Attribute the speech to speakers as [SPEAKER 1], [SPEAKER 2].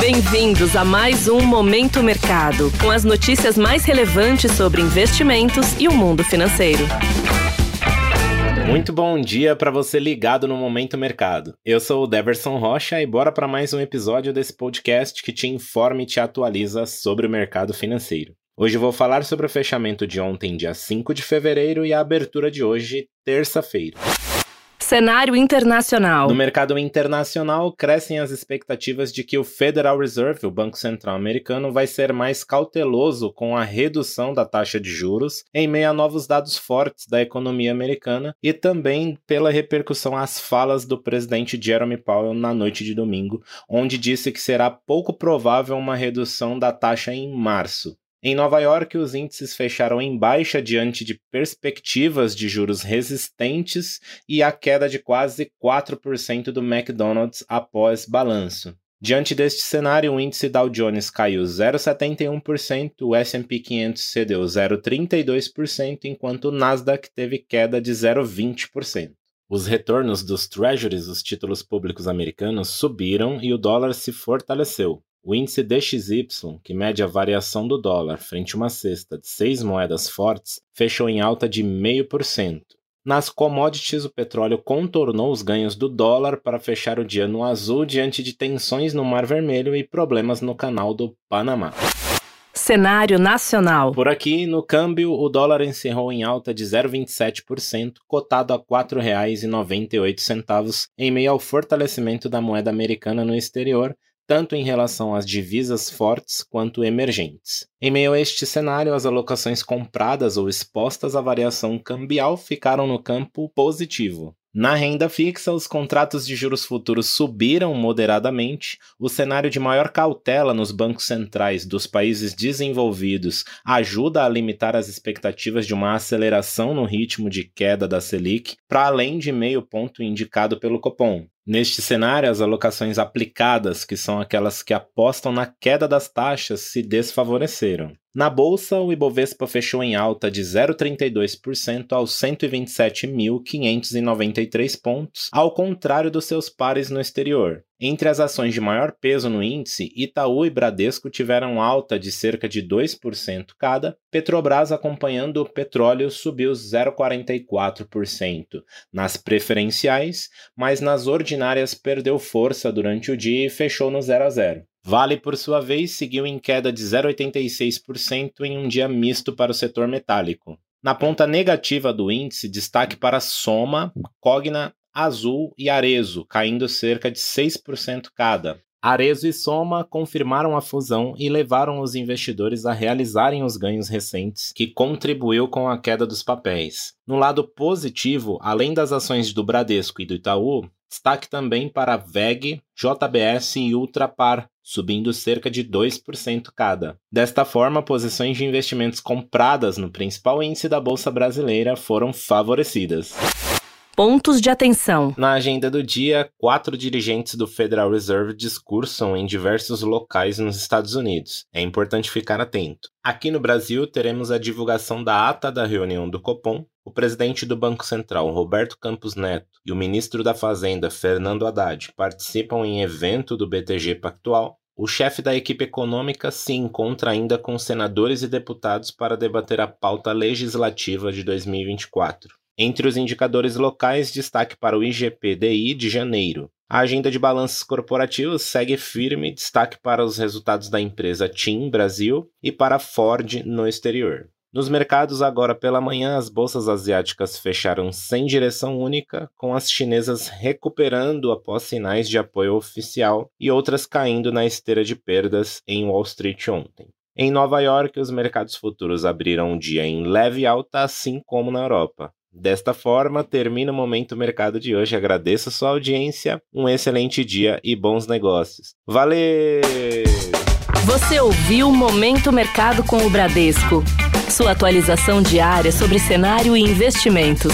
[SPEAKER 1] Bem-vindos a mais um Momento Mercado, com as notícias mais relevantes sobre investimentos e o mundo financeiro.
[SPEAKER 2] Muito bom dia para você ligado no Momento Mercado. Eu sou o Deverson Rocha e bora para mais um episódio desse podcast que te informa e te atualiza sobre o mercado financeiro. Hoje vou falar sobre o fechamento de ontem, dia 5 de fevereiro, e a abertura de hoje, terça-feira.
[SPEAKER 1] Cenário internacional.
[SPEAKER 2] No mercado internacional, crescem as expectativas de que o Federal Reserve, o Banco Central Americano, vai ser mais cauteloso com a redução da taxa de juros em meio a novos dados fortes da economia americana e também pela repercussão às falas do presidente Jeremy Powell na noite de domingo, onde disse que será pouco provável uma redução da taxa em março. Em Nova York, os índices fecharam em baixa diante de perspectivas de juros resistentes e a queda de quase 4% do McDonald's após balanço. Diante deste cenário, o índice Dow Jones caiu 0,71%, o S&P 500 cedeu 0,32%, enquanto o Nasdaq teve queda de 0,20%. Os retornos dos treasuries, os títulos públicos americanos, subiram e o dólar se fortaleceu. O índice DXY, que mede a variação do dólar frente a uma cesta de seis moedas fortes, fechou em alta de 0,5%. Nas commodities, o petróleo contornou os ganhos do dólar para fechar o dia no azul diante de tensões no Mar Vermelho e problemas no canal do Panamá.
[SPEAKER 1] Cenário nacional.
[SPEAKER 2] Por aqui, no câmbio, o dólar encerrou em alta de 0,27%, cotado a R$ 4,98, em meio ao fortalecimento da moeda americana no exterior tanto em relação às divisas fortes quanto emergentes. Em meio a este cenário, as alocações compradas ou expostas à variação cambial ficaram no campo positivo. Na renda fixa, os contratos de juros futuros subiram moderadamente. O cenário de maior cautela nos bancos centrais dos países desenvolvidos ajuda a limitar as expectativas de uma aceleração no ritmo de queda da Selic, para além de meio ponto indicado pelo Copom. Neste cenário, as alocações aplicadas, que são aquelas que apostam na queda das taxas, se desfavoreceram. Na bolsa, o Ibovespa fechou em alta de 0,32% aos 127.593 pontos, ao contrário dos seus pares no exterior. Entre as ações de maior peso no índice, Itaú e Bradesco tiveram alta de cerca de 2% cada, Petrobras acompanhando o petróleo subiu 0,44%. Nas preferenciais, mas nas ordinárias perdeu força durante o dia e fechou no 0 a 0. Vale, por sua vez, seguiu em queda de 0,86% em um dia misto para o setor metálico. Na ponta negativa do índice, destaque para Soma, Cogna Azul e Arezo, caindo cerca de 6% cada. Arezo e Soma confirmaram a fusão e levaram os investidores a realizarem os ganhos recentes, que contribuiu com a queda dos papéis. No lado positivo, além das ações do Bradesco e do Itaú, destaque também para VEG, JBS e Ultrapar, subindo cerca de 2% cada. Desta forma, posições de investimentos compradas no principal índice da Bolsa Brasileira foram favorecidas.
[SPEAKER 1] Pontos de atenção.
[SPEAKER 2] Na agenda do dia, quatro dirigentes do Federal Reserve discursam em diversos locais nos Estados Unidos. É importante ficar atento. Aqui no Brasil, teremos a divulgação da ata da reunião do Copom. O presidente do Banco Central, Roberto Campos Neto, e o ministro da Fazenda, Fernando Haddad, participam em evento do BTG Pactual. O chefe da equipe econômica se encontra ainda com senadores e deputados para debater a pauta legislativa de 2024. Entre os indicadores locais, destaque para o IGPDI de janeiro. A agenda de balanços corporativos segue firme, destaque para os resultados da empresa TIM Brasil e para a Ford no exterior. Nos mercados, agora pela manhã, as bolsas asiáticas fecharam sem direção única, com as chinesas recuperando após sinais de apoio oficial e outras caindo na esteira de perdas em Wall Street ontem. Em Nova York, os mercados futuros abriram o dia em leve alta, assim como na Europa. Desta forma, termina o Momento Mercado de hoje. Agradeço a sua audiência, um excelente dia e bons negócios. Valeu!
[SPEAKER 1] Você ouviu Momento Mercado com o Bradesco. Sua atualização diária sobre cenário e investimentos.